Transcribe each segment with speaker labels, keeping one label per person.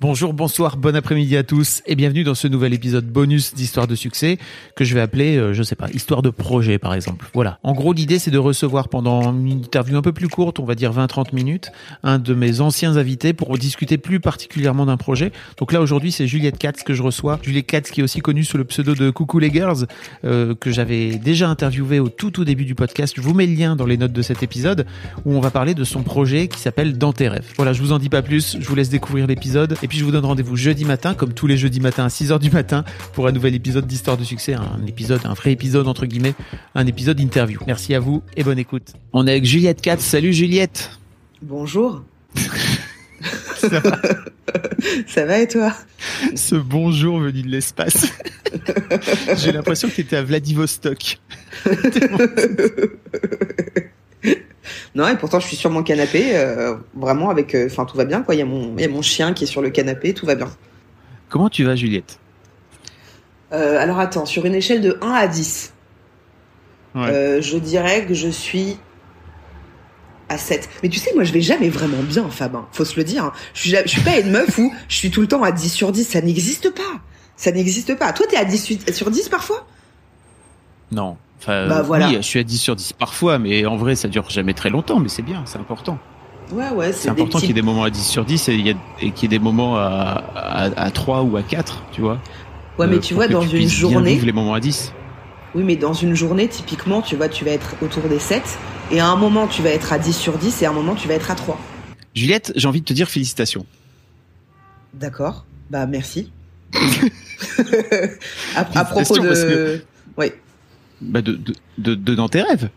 Speaker 1: Bonjour, bonsoir, bon après-midi à tous et bienvenue dans ce nouvel épisode bonus d'Histoire de succès que je vais appeler, euh, je sais pas, Histoire de projet par exemple. Voilà. En gros, l'idée c'est de recevoir pendant une interview un peu plus courte, on va dire 20-30 minutes, un de mes anciens invités pour discuter plus particulièrement d'un projet. Donc là aujourd'hui c'est Juliette Katz que je reçois. Juliette Katz qui est aussi connue sous le pseudo de Coucou les Girls, euh, que j'avais déjà interviewé au tout tout début du podcast. Je vous mets le lien dans les notes de cet épisode où on va parler de son projet qui s'appelle Dans tes rêves. Voilà, je vous en dis pas plus, je vous laisse découvrir l'épisode puis je vous donne rendez-vous jeudi matin, comme tous les jeudis matins à 6h du matin, pour un nouvel épisode d'Histoire de succès, un épisode, un vrai épisode entre guillemets, un épisode interview. Merci à vous et bonne écoute. On est avec Juliette Katz. Salut Juliette.
Speaker 2: Bonjour. Ça va Ça va et toi?
Speaker 1: Ce bonjour venu de l'espace. J'ai l'impression que tu étais à Vladivostok.
Speaker 2: Non, et pourtant je suis sur mon canapé, euh, vraiment avec, euh, enfin tout va bien quoi. Il y a mon, y a mon chien qui est sur le canapé, tout va bien.
Speaker 1: Comment tu vas, Juliette?
Speaker 2: Euh, Alors attends, sur une échelle de 1 à 10, je dirais que je suis à 7. Mais tu sais, moi je vais jamais vraiment bien, Fab. Hein, faut se le dire. Hein. Je suis, je suis pas une meuf où je suis tout le temps à 10 sur 10. Ça n'existe pas. Ça n'existe pas. Toi, t'es à 10 sur 10 parfois?
Speaker 1: Non. Bah, voilà. Oui, je suis à 10 sur 10 parfois, mais en vrai, ça dure jamais très longtemps, mais c'est bien, c'est important.
Speaker 2: Ouais, ouais,
Speaker 1: c'est important qu'il y ait des moments à 10 sur 10 et, qu'il y ait des moments à, à, 3 ou à 4, tu vois.
Speaker 2: Ouais, mais euh, tu vois, dans une journée.
Speaker 1: les moments à 10.
Speaker 2: Oui, mais dans une journée, typiquement, tu vois, tu vas être autour des 7, et à un moment, tu vas être à 10 sur 10, et à un moment, tu vas être à 3.
Speaker 1: Juliette, j'ai envie de te dire félicitations.
Speaker 2: D'accord, bah merci. à, propos de. Oui
Speaker 1: bah de, de, de, dans tes rêves.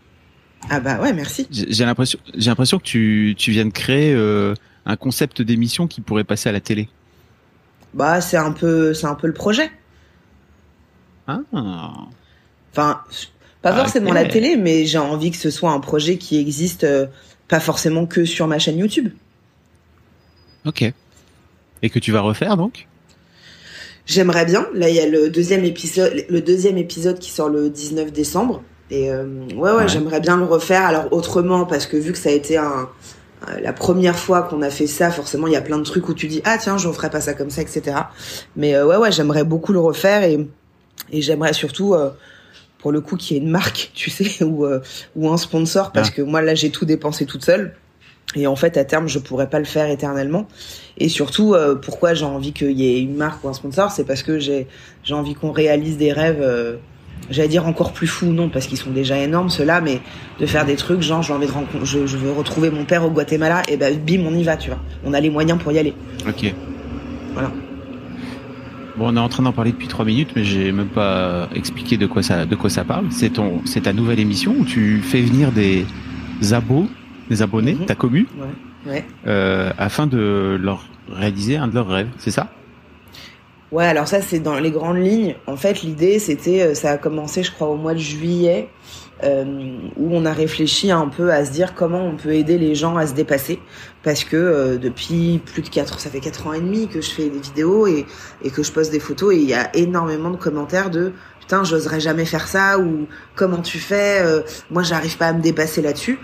Speaker 2: Ah bah ouais, merci.
Speaker 1: J'ai l'impression, j'ai l'impression que tu, tu viens de créer euh, un concept d'émission qui pourrait passer à la télé.
Speaker 2: Bah c'est un peu, c'est un peu le projet.
Speaker 1: Ah.
Speaker 2: Enfin, pas ah, forcément la télé, mais j'ai envie que ce soit un projet qui existe euh, pas forcément que sur ma chaîne YouTube.
Speaker 1: Ok. Et que tu vas refaire donc?
Speaker 2: J'aimerais bien. Là, il y a le deuxième épisode, le deuxième épisode qui sort le 19 décembre. Et euh, ouais, ouais, j'aimerais bien le refaire. Alors autrement, parce que vu que ça a été un, euh, la première fois qu'on a fait ça, forcément, il y a plein de trucs où tu dis ah tiens, je referais pas ça comme ça, etc. Mais euh, ouais, ouais, j'aimerais beaucoup le refaire et et j'aimerais surtout pour le coup qu'il y ait une marque, tu sais, ou ou un sponsor, parce ah. que moi là j'ai tout dépensé toute seule. Et en fait, à terme, je pourrais pas le faire éternellement. Et surtout, euh, pourquoi j'ai envie qu'il y ait une marque ou un sponsor, c'est parce que j'ai j'ai envie qu'on réalise des rêves. Euh, J'allais dire encore plus fous, non, parce qu'ils sont déjà énormes ceux-là, mais de faire des trucs, genre j'ai envie de rencontrer, je, je, veux retrouver mon père au Guatemala, et ben bim, on y va, tu vois. On a les moyens pour y aller.
Speaker 1: Ok.
Speaker 2: Voilà.
Speaker 1: Bon, on est en train d'en parler depuis trois minutes, mais j'ai même pas expliqué de quoi ça, de quoi ça parle. C'est ton, c'est ta nouvelle émission où tu fais venir des abos des abonnés, mhm. ta commu, euh, afin de leur réaliser un de leurs rêves, c'est ça?
Speaker 2: Ouais, alors ça c'est dans les grandes lignes. En fait, l'idée c'était, euh, ça a commencé, je crois, au mois de juillet, euh, où on a réfléchi un peu à se dire comment on peut aider les gens à se dépasser, parce que depuis plus de quatre, ça fait quatre ans et demi que je fais des vidéos et, et que je poste des photos, et il y a énormément de commentaires de putain, j'oserais jamais faire ça ou comment tu fais, moi j'arrive pas à me dépasser là-dessus.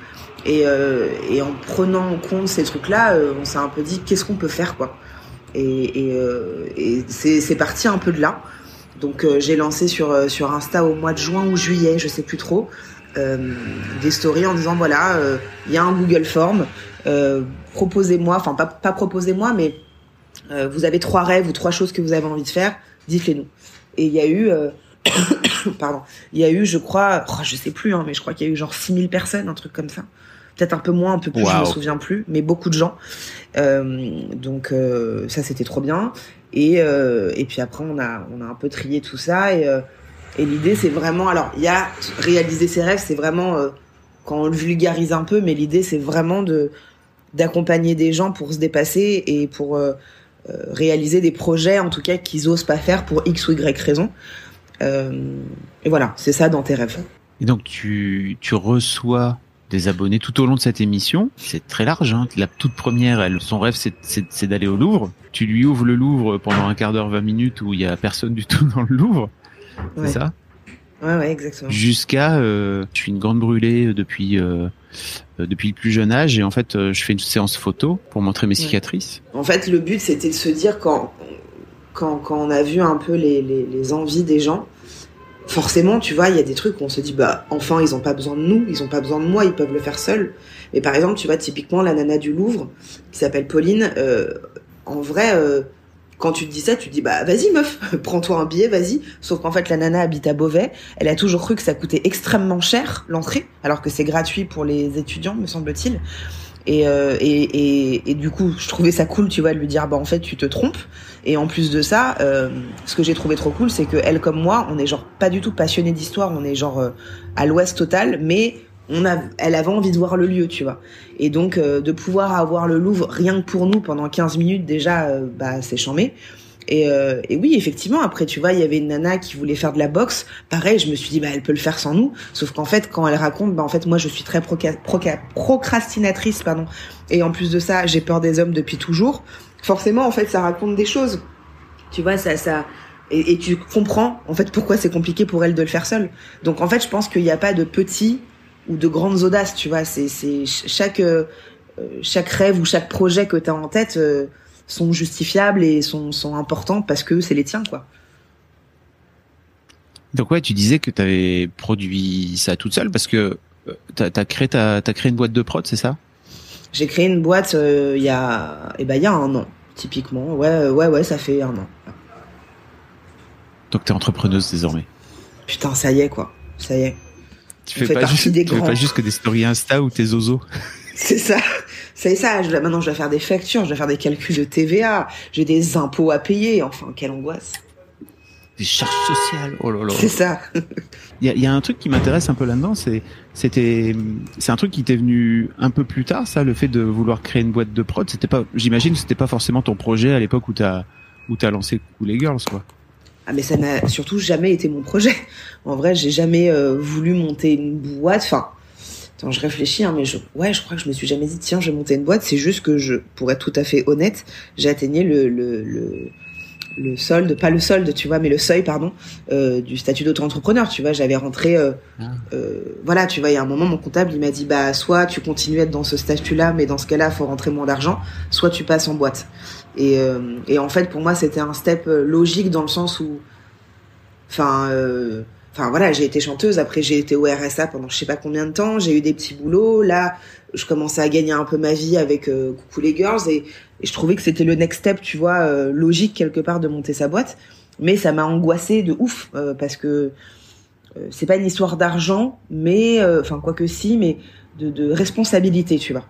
Speaker 2: Et, euh, et en prenant en compte ces trucs-là, euh, on s'est un peu dit qu'est-ce qu'on peut faire quoi. Et, et, euh, et c'est parti un peu de là. Donc euh, j'ai lancé sur sur Insta au mois de juin ou juillet, je sais plus trop, des stories en disant voilà, il y a un Google Form, proposez-moi, enfin pas pas proposez-moi, mais vous avez trois rêves ou trois choses que vous avez envie de faire, dites-les nous. Et il y a eu pardon, il y a eu, je crois, oh, je sais plus, hein, mais je crois qu'il y a eu genre 6000 personnes, un truc comme ça peut-être un peu moins, un peu plus, je me souviens plus, mais beaucoup de gens. Euh, donc euh, ça c'était trop bien. Et euh, et puis après on a on a un peu trié tout ça et et l'idée c'est vraiment alors il y a réaliser ses rêves c'est vraiment quand on le vulgarise un peu, mais l'idée c'est vraiment de d'accompagner des gens pour se dépasser et pour réaliser des projets, en tout cas qu'ils osent pas faire pour x ou y raison. Euh, et voilà, c'est ça dans tes rêves.
Speaker 1: Et donc tu tu reçois des abonnés tout au long de cette émission. C'est très large. Hein. La toute première, elle, son rêve, c'est d'aller au Louvre. Tu lui ouvres le Louvre pendant un quart d'heure, 20 minutes où il y a personne du tout dans le Louvre. C'est ça?
Speaker 2: Ouais, ouais, exactement.
Speaker 1: Jusqu'à, euh, je suis une grande brûlée depuis euh, euh, depuis le plus jeune âge et en fait, je fais une séance photo pour montrer mes cicatrices.
Speaker 2: En fait, le but c'était de se dire quand quand quand on a vu un peu les envies des gens, forcément, tu vois, il y a des trucs où on se dit bah enfin ils ont pas besoin de nous, ils ont pas besoin de moi, ils peuvent le faire seuls. Mais par exemple, tu vois typiquement la nana du Louvre qui s'appelle Pauline, euh, en vrai quand tu te dis ça, tu te dis bah vas-y meuf, prends-toi un billet, vas-y. Sauf qu'en fait la nana habite à Beauvais, elle a toujours cru que ça coûtait extrêmement cher l'entrée, alors que c'est gratuit pour les étudiants, me semble-t-il. Et, euh, et, et, et, du coup, je trouvais ça cool, tu vois, de lui dire bah en fait tu te trompes. Et en plus de ça, euh, ce que j'ai trouvé trop cool, c'est que elle comme moi, on est genre pas du tout passionné d'histoire, on est genre euh, à l'ouest total, mais on a, elle avait envie de voir le lieu, tu vois. Et donc euh, de pouvoir avoir le Louvre rien que pour nous pendant 15 minutes déjà, euh, bah c'est chambé. Et, euh, et, oui, effectivement, après, tu vois, il y avait une nana qui voulait faire de la boxe. Pareil, je me suis dit, bah, elle peut le faire sans nous. Sauf qu'en fait, quand elle raconte, bah, en fait, moi, je suis très procrastinatrice, pardon. Et en plus de ça, j'ai peur des hommes depuis toujours. Forcément, en fait, ça raconte des choses. Tu vois, ça, ça, et, tu comprends, en fait, pourquoi c'est compliqué pour elle de le faire seule. Donc, en fait, je pense qu'il n'y a pas de petit ou de grandes audaces, tu vois. C'est, c'est chaque euh, chaque rêve ou chaque projet que tu as en tête euh, sont justifiables et sont, sont importants parce que c'est les tiens, quoi.
Speaker 1: Donc ouais, tu disais que tu avais produit ça toute seule parce que euh, tu as, créé ta, as créé une boîte de prod, c'est ça?
Speaker 2: J'ai créé une boîte il y a eh ben il y a un an typiquement. Ouais ouais ouais, ça fait un an.
Speaker 1: Donc tu es entrepreneuse désormais.
Speaker 2: Putain, ça y est quoi. Ça y est.
Speaker 1: Tu fais, pas juste, tu fais pas juste que des stories Insta ou tes zozos.
Speaker 2: C'est ça. C'est ça. Je, maintenant, je dois faire des factures, je dois faire des calculs de TVA, j'ai des impôts à payer. Enfin, quelle angoisse.
Speaker 1: Des charges sociales. Oh là là.
Speaker 2: C'est ça.
Speaker 1: Il y a, y a, un truc qui m'intéresse un peu là-dedans, c'est c'était c'est un truc qui t'est venu un peu plus tard, ça, le fait de vouloir créer une boîte de prod. C'était pas, j'imagine, c'était pas forcément ton projet à l'époque où t'as où t'as lancé les Girls, quoi.
Speaker 2: Ah mais ça n'a surtout jamais été mon projet. En vrai, j'ai jamais euh, voulu monter une boîte. Enfin, attends, je réfléchis, hein, mais je, ouais, je crois que je me suis jamais dit tiens, je vais monter une boîte. C'est juste que je, pour être tout à fait honnête, j'ai atteigné le, le, le le solde, pas le solde, tu vois, mais le seuil, pardon, euh, du statut d'auto-entrepreneur, tu vois, j'avais rentré, euh, ah. euh, voilà, tu vois, il y a un moment, mon comptable, il m'a dit, bah, soit tu continues à être dans ce statut-là, mais dans ce cas-là, faut rentrer moins d'argent, soit tu passes en boîte. Et, euh, et en fait, pour moi, c'était un step euh, logique dans le sens où, enfin, euh, enfin voilà, j'ai été chanteuse. Après, j'ai été au RSA pendant je sais pas combien de temps. J'ai eu des petits boulots. Là, je commençais à gagner un peu ma vie avec euh, Coucou les Girls et, je trouvais que c'était le next step, tu vois, euh, logique quelque part de monter sa boîte. Mais ça m'a angoissée de ouf parce que c'est pas une histoire d'argent, mais enfin quoi que si, mais de, de responsabilité, tu vois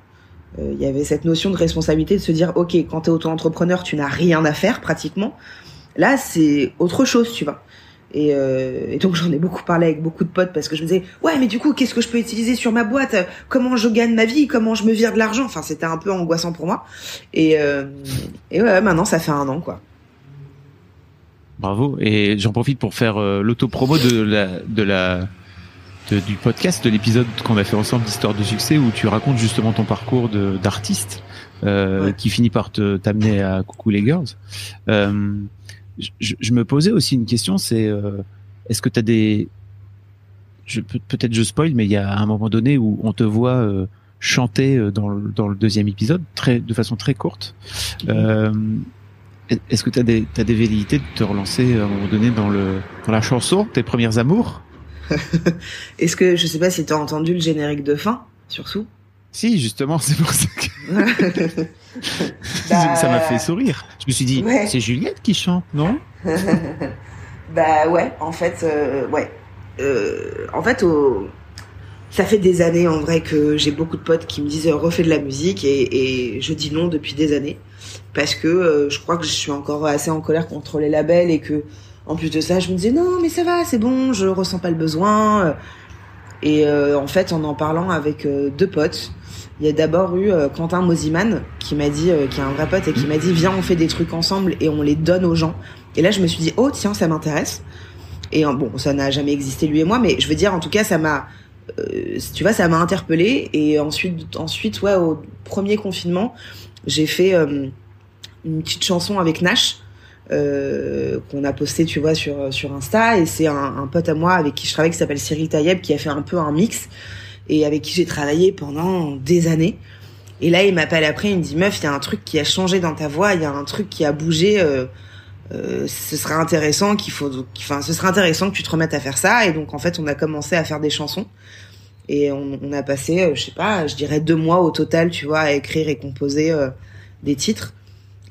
Speaker 2: il euh, y avait cette notion de responsabilité de se dire ok quand t'es auto-entrepreneur tu n'as rien à faire pratiquement là c'est autre chose tu vois et, euh, et donc j'en ai beaucoup parlé avec beaucoup de potes parce que je me disais ouais mais du coup qu'est-ce que je peux utiliser sur ma boîte? Comment je gagne ma vie? Comment je me vire de l'argent? Enfin c'était un peu angoissant pour moi. Et, euh, et ouais maintenant ça fait un an quoi.
Speaker 1: Bravo. Et j'en profite pour faire euh, l'auto-promo de la de la du podcast, de l'épisode qu'on a fait ensemble d'Histoire de succès, où tu racontes justement ton parcours d'artiste euh, ouais. qui finit par te t'amener à Coucou les Girls. Je, je, me posais aussi une question, c'est euh, est-ce que tu as des... Peut-être je spoil, mais il y a un moment donné où on te voit euh, chanter euh, dans le, dans le deuxième épisode, très, de façon très courte. Euh, est-ce que tu as des, as des velléités de te relancer à un moment donné dans, le, dans la chanson, tes premières amours?
Speaker 2: Est-ce que je sais pas si tu as entendu le générique de fin, surtout?
Speaker 1: Si, justement, c'est pour ça que bah... ça m'a fait sourire. Je me suis dit, ouais. c'est Juliette qui chante, non?
Speaker 2: Bah ouais, en fait, euh, ouais. Euh, en fait, ça fait des années en vrai que j'ai beaucoup de potes qui me disent refais de la musique et, et je dis non depuis des années parce que euh, je crois que je suis encore assez en colère contre les labels et que en plus de ça, je me disais non, mais ça va, c'est bon, je ressens pas le besoin. Et en fait, en en parlant avec deux potes, il y a d'abord eu Quentin Mosiman qui m'a dit, qui est un vrai pote et qui m'a dit viens on fait des trucs ensemble et on les donne aux gens. Et là je me suis dit oh tiens ça m'intéresse. Et bon ça n'a jamais existé lui et moi, mais je veux dire en tout cas ça m'a euh, tu vois, ça m'a interpellée. Et ensuite, ensuite, ouais, au premier confinement, j'ai fait euh, une petite chanson avec Nash. Euh, qu'on a posté tu vois sur sur Insta. Et c'est un, un, pote à moi avec qui je travaille qui s'appelle Cyril Tayeb qui a fait un peu un mix et avec qui j'ai travaillé pendant des années. Et là il m'appelle après il me dit meuf il y a un truc qui a changé dans ta voix il y a un truc qui a bougé euh, euh, ce serait intéressant qu'il faut enfin ce serait intéressant que tu te remettes à faire ça. Et donc en fait on a commencé à faire des chansons. Et on, on, a passé, euh, je sais pas, je dirais deux mois au total, tu vois, à écrire et composer euh, des titres.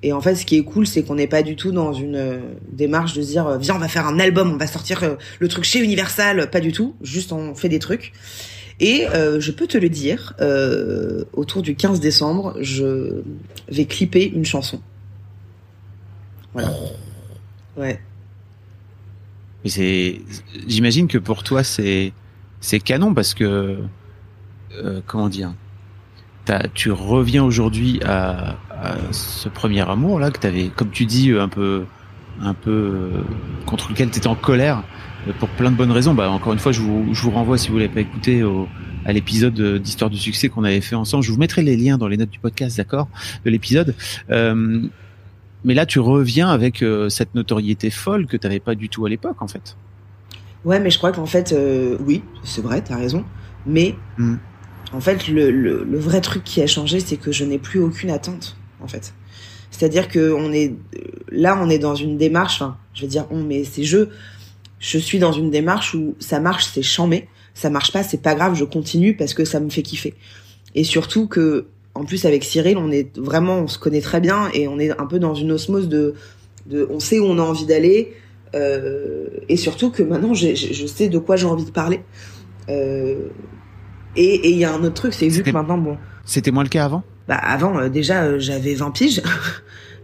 Speaker 2: Et en fait, ce qui est cool, c'est qu'on n'est pas du tout dans une euh, démarche de dire, viens, on va faire un album, on va sortir le truc chez Universal. Pas du tout. Juste, on fait des trucs. Et je peux te le dire, autour du 15 décembre, je vais clipper une chanson. Voilà. Ouais.
Speaker 1: Mais c'est, j'imagine que pour toi, c'est c'est canon parce que euh, comment dire tu reviens aujourd'hui à, ce premier amour là que tu avais comme tu dis un peu un peu euh, contre lequel tu étais en colère euh, pour plein de bonnes raisons. Bah encore une fois je vous, je vous renvoie si vous l'avez pas écouté au, à l'épisode d'histoire du succès qu'on avait fait ensemble. Je vous mettrai les liens dans les notes du podcast d'accord de l'épisode. Euh, mais là tu reviens avec cette notoriété folle que tu n'avais pas du tout à l'époque en fait.
Speaker 2: Ouais, mais je crois qu'en fait, euh, oui, c'est vrai, t'as raison. Mais mm. en fait, le, le, le, vrai truc qui a changé, c'est que je n'ai plus aucune attente, en fait. C'est-à-dire que on est là, on est dans une démarche. Je veux dire, on, mais c'est je. Je suis dans une démarche où ça marche, c'est chambé. Ça marche pas, c'est pas grave, je continue parce que ça me fait kiffer. Et surtout que, en plus, avec Cyril, on est vraiment, on se connaît très bien et on est un peu dans une osmose de, de on sait où on a envie d'aller euh, et surtout que maintenant, je sais de quoi j'ai envie de parler. Euh, et il y a un autre truc, c'est vu que maintenant, bon.
Speaker 1: C'était moins le cas avant?
Speaker 2: Bah avant, euh, déjà, j'avais 20 piges.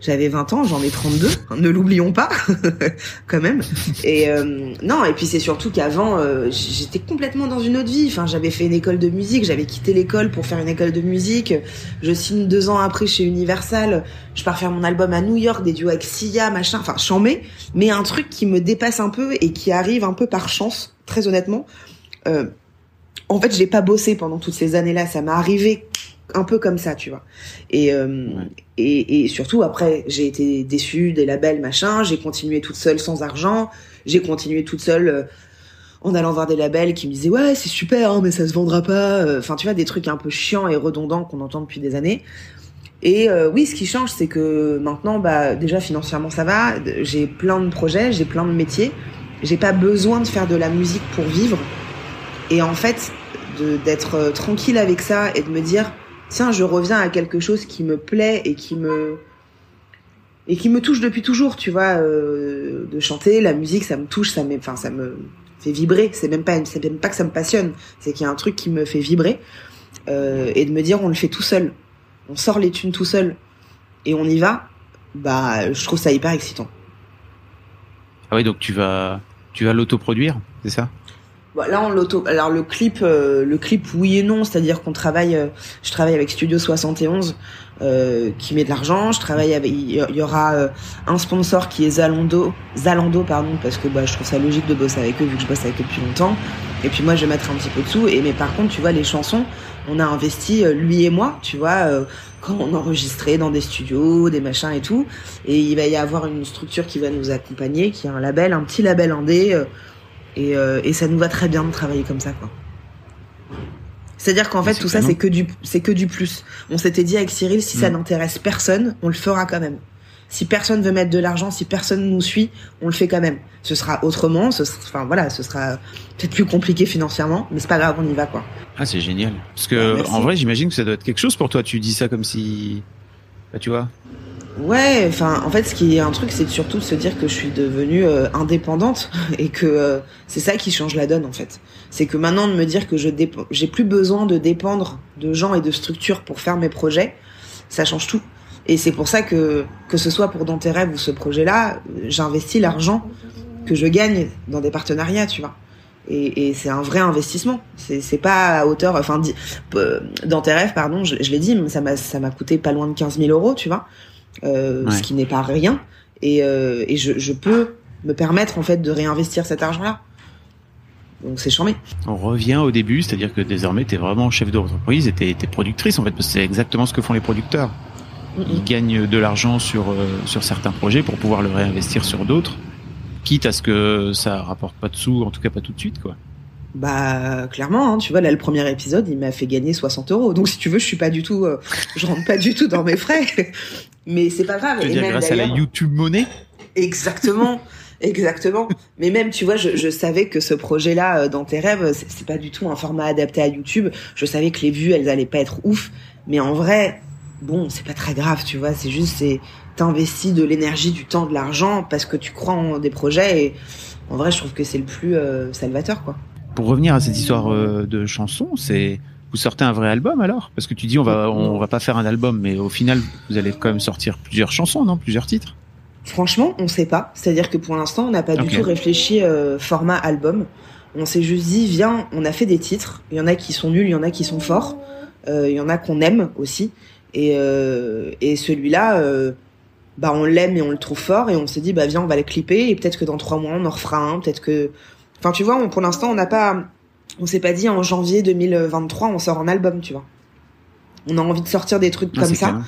Speaker 2: J'avais 20 ans, j'en ai 32, ne l'oublions pas, quand même. Et euh, non, et puis c'est surtout qu'avant, euh, j'étais complètement dans une autre vie. Enfin, j'avais fait une école de musique, j'avais quitté l'école pour faire une école de musique. Je signe deux ans après chez Universal. Je pars faire mon album à New York, des duos avec Sia, machin. Enfin, chambé, mais un truc qui me dépasse un peu et qui arrive un peu par chance, très honnêtement. Euh, en fait, je l'ai pas bossé pendant toutes ces années-là. Ça m'est arrivé un peu comme ça, tu vois. Et, euh, et, et, surtout, après, j'ai été déçue des labels, machin. J'ai continué toute seule sans argent. J'ai continué toute seule euh, en allant voir des labels qui me disaient ouais, c'est super, hein, mais ça se vendra pas. Euh, enfin, tu vois, des trucs un peu chiants et redondants qu'on entend depuis des années. Et oui, ce qui change, c'est que maintenant, bah, déjà financièrement, ça va. J'ai plein de projets, j'ai plein de métiers. J'ai pas besoin de faire de la musique pour vivre. Et en fait, d'être tranquille avec ça et de me dire tiens, je reviens à quelque chose qui me plaît et qui me et qui me touche depuis toujours, tu vois, euh, de chanter, la musique, ça me touche, ça me, ça me fait vibrer. C'est même pas, c'est même pas que ça me passionne, c'est qu'il y a un truc qui me fait vibrer euh, et de me dire, on le fait tout seul, on sort les thunes tout seul et on y va. Bah, je trouve ça hyper excitant.
Speaker 1: Ah oui, donc tu vas, tu vas l'autoproduire, c'est ça?
Speaker 2: Bah, là, on l'auto. Alors le clip, euh, le clip, oui et non. C'est-à-dire qu'on travaille. Euh, je travaille avec Studio 71 euh, qui met de l'argent. Je travaille avec. Il y aura euh, un sponsor qui est Zalando, Zalando pardon, parce que bah, je trouve ça logique de bosser avec eux vu que je bosse avec eux depuis longtemps. Et puis moi, je vais mettre un petit peu de sous. Et mais par contre, tu vois, les chansons, on a investi lui et moi, tu vois. quand on enregistrait dans des studios, des machins et tout, et il va y avoir une structure qui va nous accompagner, qui est un label, un petit label indé, et, euh, et ça nous va très bien de travailler comme ça, quoi. C'est-à-dire qu'en fait, tout ça, c'est que du, c'est que du plus. On s'était dit avec Cyril, si ça mm. n'intéresse personne, on le fera quand même. Si personne veut mettre de l'argent, si personne nous suit, on le fait quand même. Ce sera autrement, ce sera, enfin voilà, ce sera peut-être plus compliqué financièrement, mais c'est pas grave, on y va quoi.
Speaker 1: Ah, c'est génial. Parce que en vrai, j'imagine que ça doit être quelque chose pour toi. Tu dis ça comme si, bah, tu vois,
Speaker 2: Ouais, enfin, en fait, ce qui est un truc, c'est surtout de se dire que je suis devenue euh, indépendante et que euh, c'est ça qui change la donne, en fait. C'est que maintenant de me dire que je j'ai plus besoin de dépendre de gens et de structures pour faire mes projets, ça change tout. Et c'est pour ça que que ce soit pour Dans ou ce projet-là, j'investis l'argent que je gagne dans des partenariats, tu vois. Et, et c'est un vrai investissement. C'est, pas à hauteur. Enfin, dans tes rêves, pardon, je, je l'ai dit, ça m'a ça m'a coûté pas loin de 15 000 euros, tu vois, euh, ce qui n'est pas rien. Et, euh, et je, je peux me permettre en fait de réinvestir cet argent-là. Donc c'est charmé.
Speaker 1: On revient au début, c'est-à-dire que désormais tu es vraiment chef d'entreprise et tu es, productrice en fait, parce que c'est exactement ce que font les producteurs. Ils gagnent de l'argent sur euh, sur certains projets pour pouvoir le réinvestir sur d'autres, quitte à ce que ça rapporte pas de sous, en tout cas pas tout de suite quoi.
Speaker 2: Bah clairement, hein, tu vois là le premier épisode il m'a fait gagner 60 euros. Donc si tu veux je suis pas du tout, euh, je rentre pas du tout dans mes frais. Mais c'est pas grave.
Speaker 1: Tu veux dire grâce à la YouTube monnaie
Speaker 2: Exactement. Exactement. Mais même, tu vois, je, je savais que ce projet-là, euh, dans tes rêves, c'est pas du tout un format adapté à YouTube. Je savais que les vues, elles allaient pas être ouf. Mais en vrai, bon, c'est pas très grave, tu vois. C'est juste, c'est t'investis de l'énergie, du temps, de l'argent parce que tu crois en des projets. Et en vrai, je trouve que c'est le plus euh, salvateur, quoi.
Speaker 1: Pour revenir à cette histoire euh, de chanson, c'est vous sortez un vrai album alors? Parce que tu dis on va on va pas faire un album, mais au final vous allez quand même sortir plusieurs chansons, non? Plusieurs titres
Speaker 2: Franchement, on sait pas. C'est-à-dire que pour l'instant, on n'a pas du tout réfléchi euh, format album. On s'est juste dit, viens, on a fait des titres. Il y en a qui sont nuls, il y en a qui sont forts. Euh, il y en a qu'on aime aussi. Et, euh, et celui-là, bah on l'aime et on le trouve fort. Et on s'est dit, bah viens, on va le clipper. Et peut-être que dans trois mois, on en refera un. Peut-être que, enfin, tu vois, pour l'instant, on n'a pas, on s'est pas dit en janvier 2023, on sort un album, tu vois. On a envie de sortir des trucs comme ça.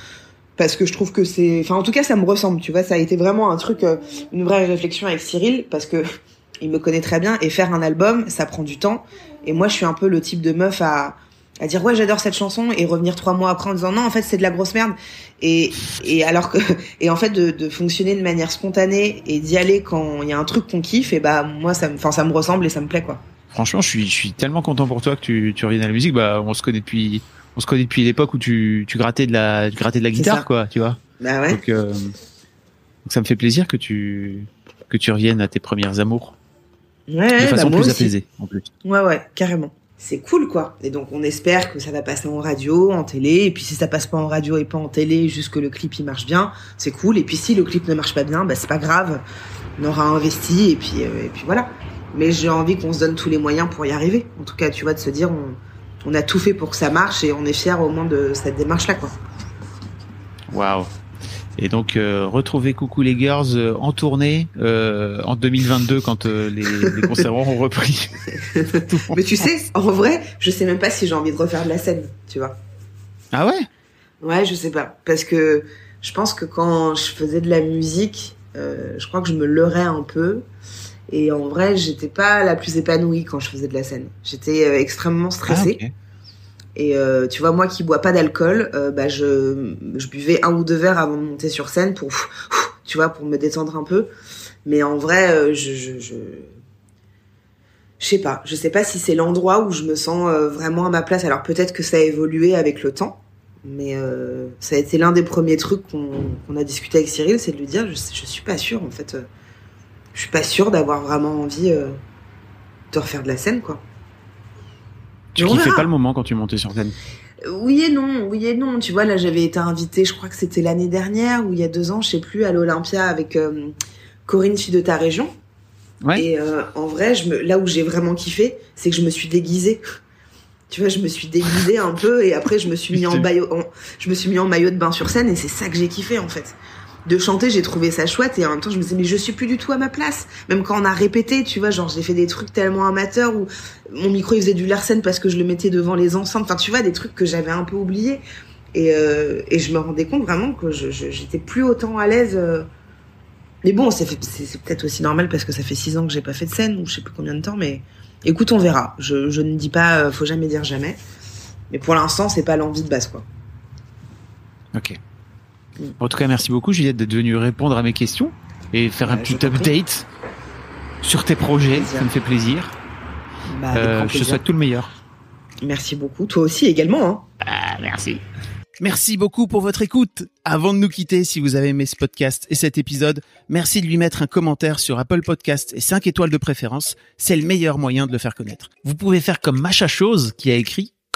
Speaker 2: parce que je trouve que c'est enfin en tout cas ça me ressemble tu vois. Ça a été vraiment un truc euh, une vraie réflexion avec Cyril parce que il me connaît très bien et faire un album ça prend du temps. Et moi je suis un peu le type de meuf à à dire ouais j'adore cette chanson et revenir trois mois après en disant non en fait c'est de la grosse merde et et alors que et en fait de, de fonctionner de manière spontanée et d'y aller quand il y a un truc qu'on kiffe et bah moi ça me enfin ça me ressemble et ça me plaît quoi
Speaker 1: franchement je suis je suis tellement content pour toi que tu tu reviennes à la musique bah on se connaît depuis on se connaît depuis l'époque où tu, tu grattais de la, tu grattais de la guitare, quoi, tu vois.
Speaker 2: Bah ouais.
Speaker 1: Euh, donc, ça me fait plaisir que tu, que tu reviennes à tes premières amours.
Speaker 2: Ouais,
Speaker 1: de façon
Speaker 2: bah
Speaker 1: plus apaisée, en plus.
Speaker 2: Ouais, ouais, carrément. C'est cool, quoi. Et donc, on espère que ça va passer en radio, en télé. Et puis, si ça passe pas en radio et pas en télé, juste que le clip, il marche bien, c'est cool. Et puis, si le clip ne marche pas bien, bah, c'est pas grave. On aura investi et puis, euh, et puis voilà. Mais j'ai envie qu'on se donne tous les moyens pour y arriver. En tout cas, tu vois, de se dire, on, on a tout fait pour que ça marche et on est fiers au moins de cette démarche-là, quoi.
Speaker 1: Waouh. Et donc euh, retrouver Coucou les Girls euh, en tournée euh, en 2022 quand les, les concerts auront repris.
Speaker 2: Mais tu sais, en vrai, je sais même pas si j'ai envie de refaire de la scène, tu vois.
Speaker 1: Ah ouais?
Speaker 2: Ouais, je sais pas, parce que je pense que quand je faisais de la musique, je crois que je me leurrais un peu. Et en vrai, j'étais pas la plus épanouie quand je faisais de la scène. J'étais euh, extrêmement stressée. Ah, Et euh, tu vois, moi qui bois pas d'alcool, euh, bah je, buvais un ou deux verres avant de monter sur scène pour, tu vois, pour me détendre un peu. Mais en vrai, euh, je, je, sais pas. Je sais pas si c'est l'endroit où je me sens vraiment à ma place. Alors peut-être que ça a évolué avec le temps, mais ça a été l'un des premiers trucs qu'on a discuté avec Cyril, c'est de lui dire, je, je suis pas sûre en fait je suis pas sûre d'avoir vraiment envie de refaire de la scène, quoi.
Speaker 1: Tu kiffais pas le moment quand tu montais sur scène?
Speaker 2: Oui et non, oui et non. Tu vois, là, j'avais été invitée, je crois que c'était l'année dernière ou il y a deux ans, je sais plus, à l'Olympia avec euh, Corinne, fille de ta région. Ouais. Et euh, en vrai, je me, là où j'ai vraiment kiffé, c'est que je me suis déguisée. Tu vois, je me suis déguisée un peu et après je me suis mis en maillot, je me suis mis en maillot de bain sur scène et c'est ça que j'ai kiffé en fait de chanter, j'ai trouvé ça chouette et en même temps je me disais mais je suis plus du tout à ma place. Même quand on a répété, tu vois, genre j'ai fait des trucs tellement amateurs où mon micro il faisait du Larsen parce que je le mettais devant les enceintes. Enfin tu vois des trucs que j'avais un peu oubliés et, euh, je me rendais compte vraiment que j'étais plus autant à l'aise. Euh. Mais bon, c'est, peut-être aussi normal parce que ça fait six ans que j'ai pas fait de scène ou je sais plus combien de temps. Mais écoute, on verra. Je, je ne dis pas, euh, faut jamais dire jamais. Mais pour l'instant, c'est pas l'envie de base quoi.
Speaker 1: Ok. En tout cas, merci beaucoup Juliette d'être venue répondre à mes questions et faire un petit update sur tes projets. Ça me fait plaisir. Bah, euh, je te souhaite tout le meilleur.
Speaker 2: Merci beaucoup. Toi aussi également. Hein.
Speaker 1: Ah, merci. Merci beaucoup pour votre écoute. Avant de nous quitter, si vous avez aimé ce podcast et cet épisode, merci de lui mettre un commentaire sur Apple Podcast et 5 étoiles de préférence. C'est le meilleur moyen de le faire connaître. Vous pouvez faire comme Macha Chose qui a écrit